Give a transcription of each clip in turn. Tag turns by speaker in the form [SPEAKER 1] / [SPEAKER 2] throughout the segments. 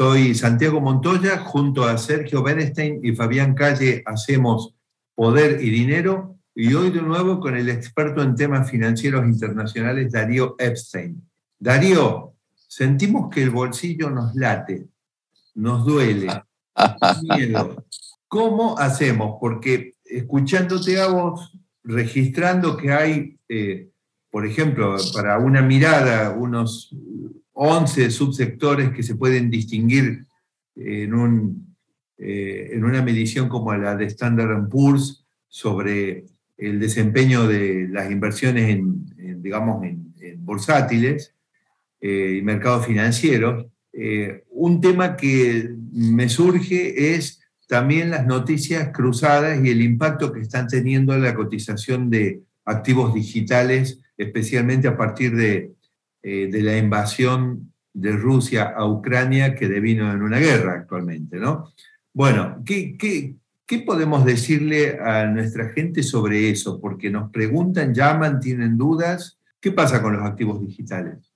[SPEAKER 1] Soy Santiago Montoya, junto a Sergio Bernstein y Fabián Calle hacemos Poder y Dinero, y hoy de nuevo con el experto en temas financieros internacionales, Darío Epstein. Darío, sentimos que el bolsillo nos late, nos duele, miedo. ¿Cómo hacemos? Porque escuchándote a vos, registrando que hay, eh, por ejemplo, para una mirada, unos 11 subsectores que se pueden distinguir en, un, eh, en una medición como la de Standard Poor's sobre el desempeño de las inversiones en, digamos, en, bursátiles eh, y mercados financieros. Eh, un tema que me surge es también las noticias cruzadas y el impacto que están teniendo la cotización de activos digitales, especialmente a partir de eh, de la invasión de Rusia a Ucrania que devino en una guerra actualmente, ¿no? Bueno, ¿qué, qué, podemos decirle a nuestra gente sobre eso? Porque nos preguntan, llaman, tienen dudas. ¿Qué pasa con los activos digitales?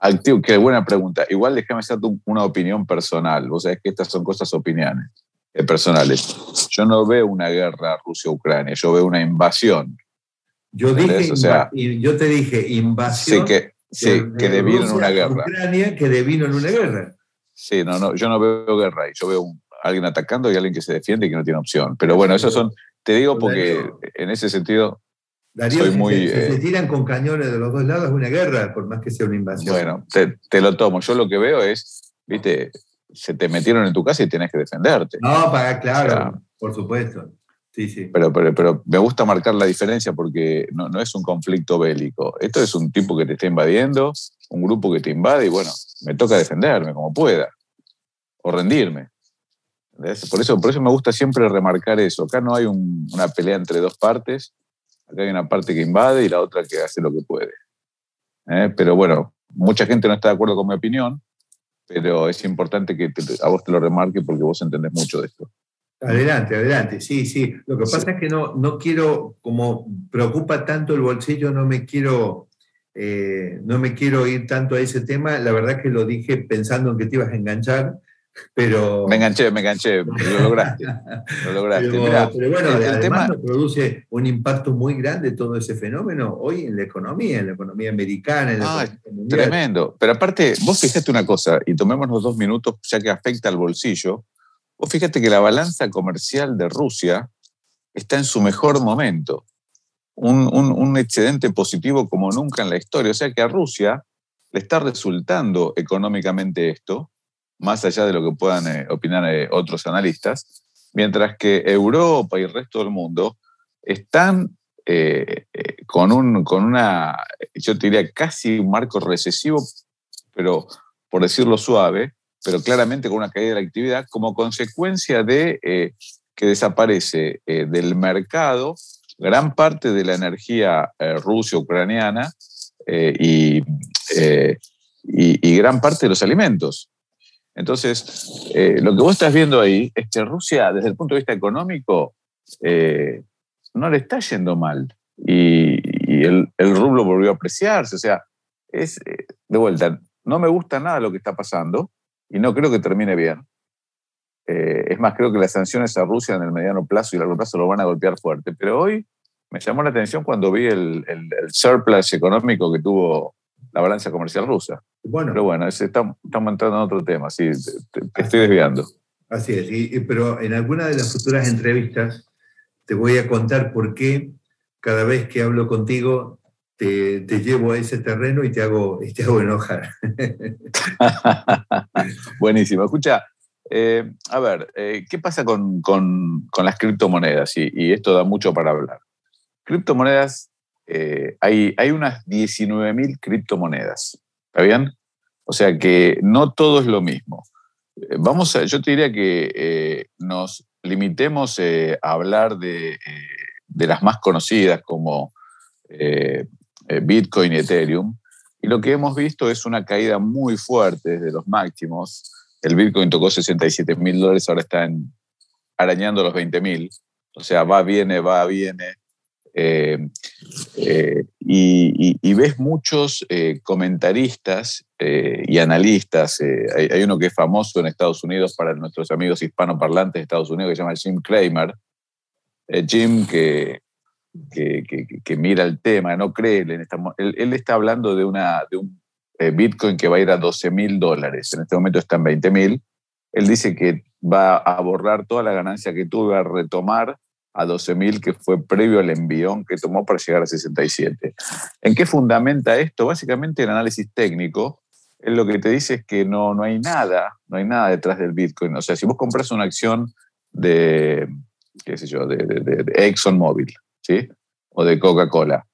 [SPEAKER 2] Activo, qué buena pregunta. Igual déjame hacer una opinión personal. Vos sabés que estas son cosas opiniones eh, personales. Yo no veo una guerra Rusia-Ucrania, yo veo una invasión.
[SPEAKER 1] Yo, dije, yo te dije invasión.
[SPEAKER 2] Sí, que, Sí, que devino en una guerra.
[SPEAKER 1] Ucrania que devino en una guerra.
[SPEAKER 2] Sí, no, no, yo no veo guerra ahí. Yo veo alguien atacando y alguien que se defiende y que no tiene opción. Pero bueno, esos son, te digo porque en ese sentido
[SPEAKER 1] Darío, soy muy... Se, se, eh, tiran con cañones de los dos lados, es una guerra, por más que sea una invasión.
[SPEAKER 2] Bueno, te, lo tomo. Yo lo que veo es, viste, se te metieron en tu casa y tienes que defenderte.
[SPEAKER 1] No, para, claro, por supuesto.
[SPEAKER 2] Pero, pero, me gusta marcar la diferencia porque no, no, es un conflicto bélico. Esto es un tipo que te está invadiendo, un grupo que te invade y bueno, me toca defenderme como pueda o rendirme. Por eso, por eso me gusta siempre remarcar eso. Acá no hay una pelea entre dos partes. Acá hay una parte que invade y la otra que hace lo que puede. ¿Eh? Pero bueno, mucha gente no está de acuerdo con mi opinión, pero es importante que a vos te lo remarque porque vos entendés mucho de esto.
[SPEAKER 1] Adelante, adelante, sí, sí. Lo que pasa es que no, no quiero, como preocupa tanto el bolsillo, no me quiero, eh, no me quiero ir tanto a ese tema. La verdad que lo dije pensando en que te ibas a enganchar, pero...
[SPEAKER 2] Me enganché, me enganché, lo lograste. lo lograste.
[SPEAKER 1] Pero, bueno, el, tema produce un impacto muy grande todo ese fenómeno hoy en la economía, en la economía americana, en la
[SPEAKER 2] ah, Tremendo. Pero aparte, vos fijate una cosa, y tomémonos dos minutos, ya que afecta al bolsillo Vos fíjate que la balanza comercial de Rusia está en su mejor momento. Un, excedente positivo como nunca en la historia. O sea que a Rusia le está resultando económicamente esto, más allá de lo que puedan eh, opinar eh, otros analistas, mientras que Europa y el resto del mundo están eh, con, un, con una, yo diría, casi un marco recesivo, pero por decirlo suave, pero claramente con una caída de la actividad como consecuencia de eh, que desaparece eh, del mercado gran parte de la energía eh, rusa-ucraniana y, y, gran parte de los alimentos. Entonces, lo que vos estás viendo ahí es que Rusia, desde el punto de vista económico, no le está yendo mal. Y, el, el, rublo volvió a apreciarse. O sea, es, de vuelta, no me gusta nada lo que está pasando, y no creo que termine bien. Eh, es más, creo que las sanciones a Rusia en el mediano plazo y largo plazo lo van a golpear fuerte. Pero hoy me llamó la atención cuando vi el, el, surplus económico que tuvo la balanza comercial rusa. Bueno, pero bueno, estamos, entrando en otro tema, sí, te, estoy desviando.
[SPEAKER 1] Así es, pero en alguna de las futuras entrevistas te voy a contar por qué cada vez que hablo contigo te, llevo a ese terreno y te hago, te hago enojar.
[SPEAKER 2] Buenísimo. Escucha, eh, a ver, eh, ¿qué pasa con, las criptomonedas? Y, esto da mucho para hablar. Criptomonedas, eh, hay, hay unas 19.000 criptomonedas. ¿Está bien? O sea que no todo es lo mismo. Vamos a, yo te diría que nos limitemos a hablar de, de, las más conocidas como Bitcoin y Ethereum. Y lo que hemos visto es una caída muy fuerte desde los máximos. El Bitcoin tocó 67 mil dólares, ahora está arañando los 20 mil. O sea, va, viene, va, viene. Eh, eh, y, ves muchos eh, comentaristas y analistas. Hay, uno que es famoso en Estados Unidos para nuestros amigos hispanoparlantes de Estados Unidos que se llama Jim Kramer. Jim que, que, mira el tema, no cree. él, él, está hablando de, una, de un Bitcoin que va a ir a 12 mil dólares. En este momento está en 20 mil. Él dice que va a borrar toda la ganancia que tuvo, a retomar a 12.000 que fue previo al envión que tomó para llegar a 67. ¿En qué fundamenta esto? Básicamente el análisis técnico. Él lo que te dice es que no, no hay nada, no hay nada detrás del Bitcoin. O sea, si vos compras una acción de, qué sé yo, de, de, ExxonMobil, ¿sí? O de Coca-Cola,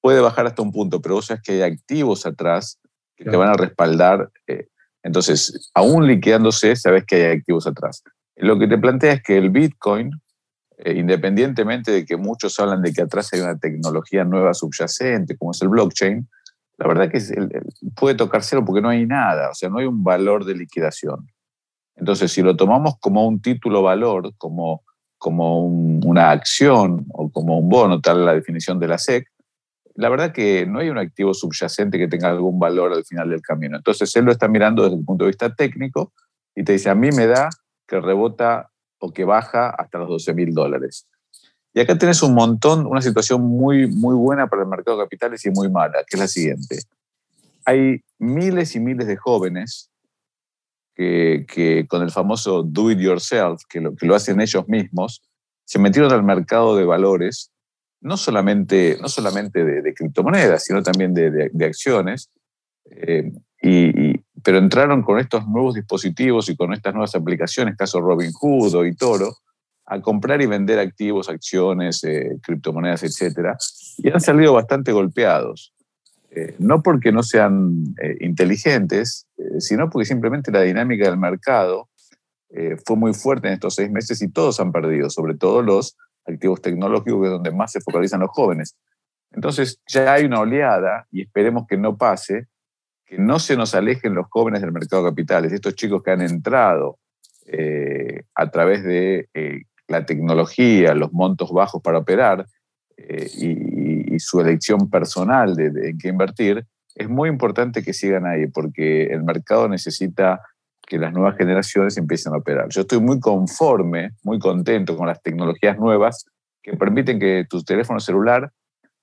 [SPEAKER 2] puede bajar hasta un punto, pero vos sabes que hay activos atrás que te van a respaldar. Eh, entonces, aún liqueándose, sabes que hay activos atrás. Lo que te plantea es que el Bitcoin eh, independientemente de que muchos hablan de que atrás hay una tecnología nueva subyacente, como es el blockchain, la verdad que puede tocar cero porque no hay nada, o sea, no hay un valor de liquidación. Entonces, si lo tomamos como un título valor, como, como una acción o como un bono, tal la definición de la SEC, la verdad que no hay un activo subyacente que tenga algún valor al final del camino. Entonces, él lo está mirando desde el punto de vista técnico y te dice, a mí me da que rebota o que baja hasta los 12 mil dólares. Y acá tenés un montón, una situación muy, muy buena para el mercado de capitales y muy mala, que es la siguiente. Hay miles y miles de jóvenes que, que con el famoso do it yourself, que lo, que lo hacen ellos mismos, se metieron al mercado de valores, no solamente, no solamente de, criptomonedas, sino también de, de, acciones, eh, y, pero entraron con estos nuevos dispositivos y con estas nuevas aplicaciones, caso Robinhood y Toro, a comprar y vender activos, acciones, eh, criptomonedas, etc. Y han salido bastante golpeados. Eh, no porque no sean eh, inteligentes, sino porque simplemente la dinámica del mercado fue muy fuerte en estos seis meses y todos han perdido, sobre todo los activos tecnológicos, que es donde más se focalizan los jóvenes. Entonces ya hay una oleada y esperemos que no pase, que no se nos alejen los jóvenes del mercado de capitales, estos chicos que han entrado eh, a través de eh, la tecnología, los montos bajos para operar eh, su elección personal de, en qué invertir, es muy importante que sigan ahí porque el mercado necesita que las nuevas generaciones empiecen a operar. Yo estoy muy conforme, muy contento con las tecnologías nuevas que permiten que tu teléfono celular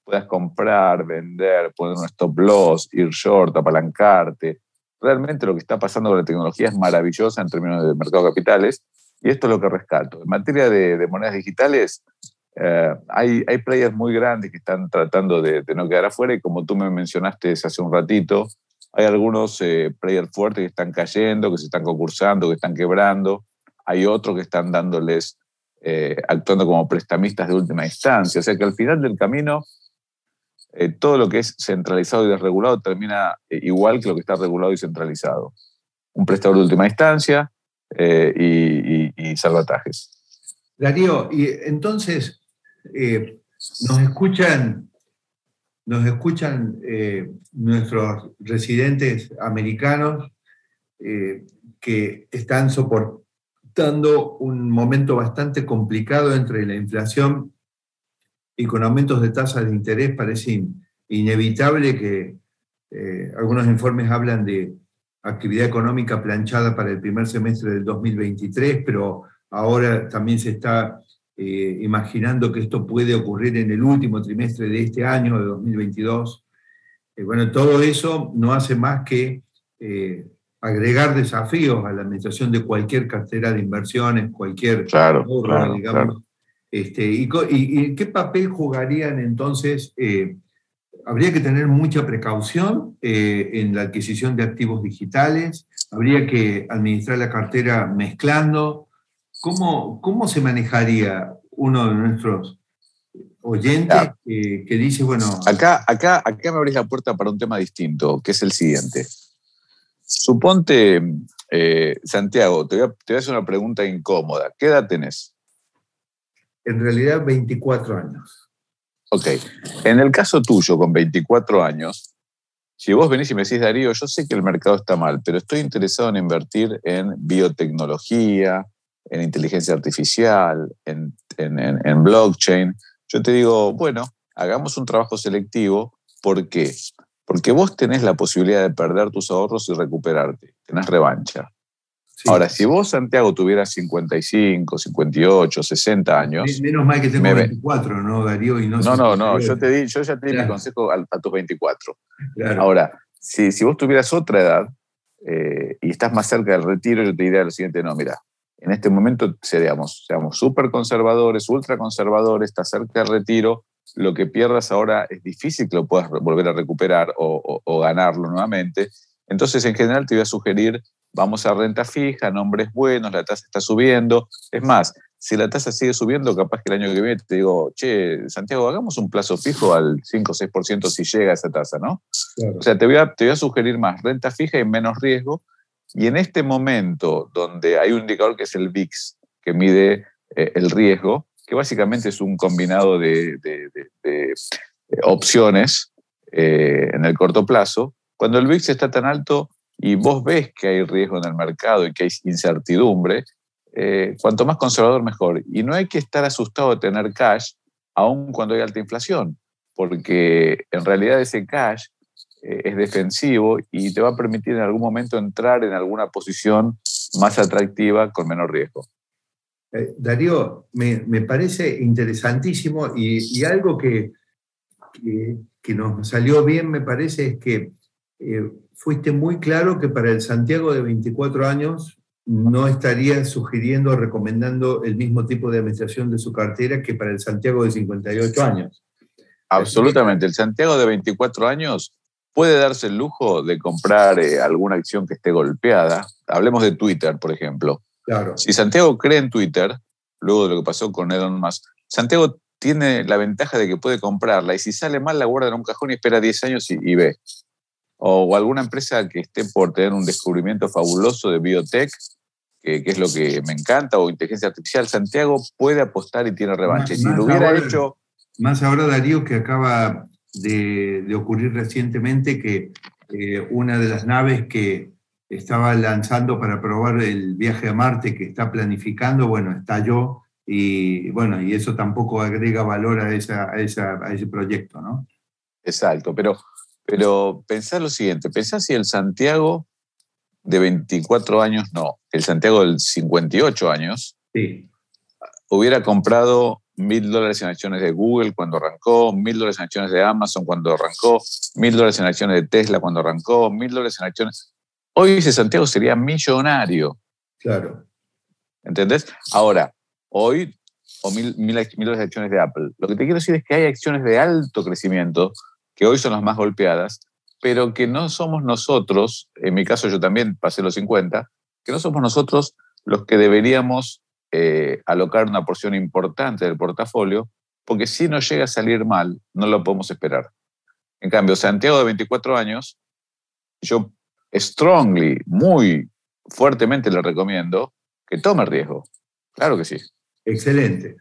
[SPEAKER 2] puedas comprar, vender, poner un stop loss, ir short, apalancarte. Realmente lo que está pasando con la tecnología es maravillosa en términos de mercado de capitales y esto es lo que rescato. En materia de, monedas digitales, eh, hay, hay players muy grandes que están tratando de, no quedar afuera y como tú me mencionaste hace un ratito, hay algunos eh, players fuertes que están cayendo, que se están concursando, que están quebrando. Hay otros que están dándoles, eh, actuando como prestamistas de última instancia. O sea que al final del camino eh, todo lo que es centralizado y desregulado termina igual que lo que está regulado y centralizado. Un prestador de última instancia eh, y, salvatajes.
[SPEAKER 1] Darío, y entonces nos escuchan, nos escuchan nuestros residentes americanos que están soportando un momento bastante complicado entre la inflación y con aumentos de tasas de interés parece inevitable que eh, algunos informes hablan de actividad económica planchada para el primer semestre del 2023, pero ahora también se está eh, imaginando que esto puede ocurrir en el último trimestre de este año, de 2022. Eh, bueno, todo eso no hace más que agregar desafíos a la administración de cualquier cartera de inversiones, cualquier
[SPEAKER 2] claro, digamos,
[SPEAKER 1] este, y, qué papel jugarían entonces? Eh, habría que tener mucha precaución eh, en la adquisición de activos digitales, habría que administrar la cartera mezclando. ¿Cómo, cómo se manejaría uno de nuestros oyentes que dice, bueno...
[SPEAKER 2] Acá, acá, acá me abrís la puerta para un tema distinto, que es el siguiente. Suponte, Eh, Santiago, te voy, a, te voy, a, hacer una pregunta incómoda. ¿Qué edad tenés?
[SPEAKER 1] En realidad, 24 años.
[SPEAKER 2] Ok. En el caso tuyo, con 24 años, si vos venís y me decís, Darío, yo sé que el mercado está mal, pero estoy interesado en invertir en biotecnología, en inteligencia artificial, en, en, en, blockchain, yo te digo, bueno, hagamos un trabajo selectivo. ¿Por qué? Porque vos tenés la posibilidad de perder tus ahorros y recuperarte, tenés revancha. Sí. Ahora, si vos, Santiago, tuvieras 55, 58, 60 años.
[SPEAKER 1] Menos mal que tengo 24, ¿no, Darío? Y no,
[SPEAKER 2] no, no, no, yo, te di, yo ya te di claro. mi consejo a, a tus 24. Claro. Ahora, si, si, vos tuvieras otra edad eh, y estás más cerca del retiro, yo te diría lo siguiente: no, mira, en este momento seamos súper conservadores, ultra conservadores, estás cerca del retiro, lo que pierdas ahora es difícil que lo puedas volver a recuperar o, o, o, ganarlo nuevamente. Entonces, en general, te voy a sugerir, vamos a renta fija, nombres buenos, la tasa está subiendo. Es más, si la tasa sigue subiendo, capaz que el año que viene te digo, che, Santiago, hagamos un plazo fijo al 5 o 6% si llega esa tasa, ¿no? Claro. O sea, te voy, a, te voy a sugerir más renta fija y menos riesgo. Y en este momento, donde hay un indicador que es el VIX, que mide eh, el riesgo, que básicamente es un combinado de, de opciones eh, en el corto plazo, cuando el VIX está tan alto y vos ves que hay riesgo en el mercado y que hay incertidumbre, eh, cuanto más conservador mejor. Y no hay que estar asustado de tener cash, aun cuando hay alta inflación, porque en realidad ese cash eh, es defensivo y te va a permitir en algún momento entrar en alguna posición más atractiva con menor riesgo.
[SPEAKER 1] Eh, Darío, me, me, parece interesantísimo y, y algo que, que, que, nos salió bien, me parece, es que eh, fuiste muy claro que para el Santiago de 24 años no estaría sugiriendo o recomendando el mismo tipo de administración de su cartera que para el Santiago de 58 años.
[SPEAKER 2] Absolutamente. El Santiago de 24 años puede darse el lujo de comprar eh, alguna acción que esté golpeada. Hablemos de Twitter, por ejemplo.
[SPEAKER 1] Claro.
[SPEAKER 2] Si Santiago cree en Twitter, luego de lo que pasó con Elon Musk, Santiago tiene la ventaja de que puede comprarla y si sale mal la guarda en un cajón y espera 10 años y, y ve. O, o, alguna empresa que esté por tener un descubrimiento fabuloso de biotech, que, que, es lo que me encanta, o inteligencia artificial, Santiago puede apostar y tiene revancha. Más, si lo hubiera
[SPEAKER 1] ahora,
[SPEAKER 2] hecho...
[SPEAKER 1] Más ahora, Darío, que acaba de, de ocurrir recientemente que eh, una de las naves que estaba lanzando para probar el viaje a Marte que está planificando, bueno, estalló y bueno, y eso tampoco agrega valor a, esa, a, esa, a ese proyecto, ¿no?
[SPEAKER 2] Exacto, pero, pero pensar lo siguiente, pensar si el Santiago de 24 años, no, el Santiago del 58 años,
[SPEAKER 1] sí.
[SPEAKER 2] hubiera comprado mil dólares en acciones de Google cuando arrancó, mil dólares en acciones de Amazon cuando arrancó, mil dólares en acciones de Tesla cuando arrancó, mil dólares en acciones... Hoy ese Santiago sería millonario.
[SPEAKER 1] Claro.
[SPEAKER 2] ¿Entendés? Ahora, hoy, o mil, mil, mil dólares de acciones de Apple. Lo que te quiero decir es que hay acciones de alto crecimiento, que hoy son las más golpeadas, pero que no somos nosotros, en mi caso yo también pasé los 50, que no somos nosotros los que deberíamos eh, alocar una porción importante del portafolio, porque si nos llega a salir mal, no lo podemos esperar. En cambio, Santiago de 24 años, yo strongly, muy fuertemente le recomiendo que tome riesgo. Claro que sí.
[SPEAKER 1] Excelente.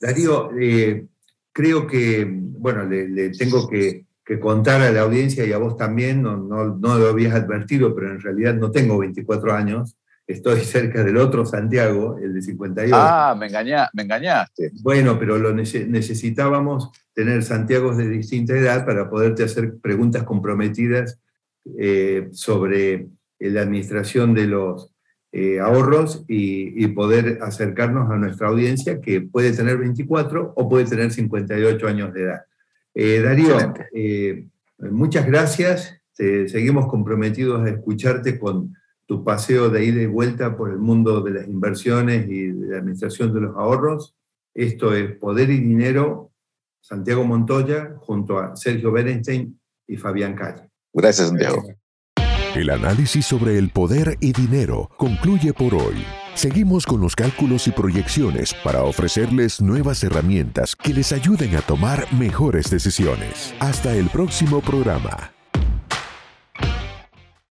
[SPEAKER 1] Darío, eh, creo que, bueno, le, le tengo que, que, contar a la audiencia y a vos también, no, no, no, lo habías advertido, pero en realidad no tengo 24 años, estoy cerca del otro Santiago, el de 58.
[SPEAKER 2] Ah, me, engañá, me engañaste.
[SPEAKER 1] Bueno, pero lo necesitábamos tener Santiagos de distinta edad para poderte hacer preguntas comprometidas eh, sobre la administración de los eh, ahorros y, y, poder acercarnos a nuestra audiencia que puede tener 24 o puede tener 58 años de edad. Eh, Darío, muchas gracias. Te, seguimos comprometidos a escucharte con tu paseo de ida y vuelta por el mundo de las inversiones y de la administración de los ahorros. Esto es Poder y Dinero, Santiago Montoya, junto a Sergio Berenstein y Fabián Calle.
[SPEAKER 2] Gracias, Santiago.
[SPEAKER 3] El análisis sobre el poder y dinero concluye por hoy. Seguimos con los cálculos y proyecciones para ofrecerles nuevas herramientas que les ayuden a tomar mejores decisiones. Hasta el próximo programa.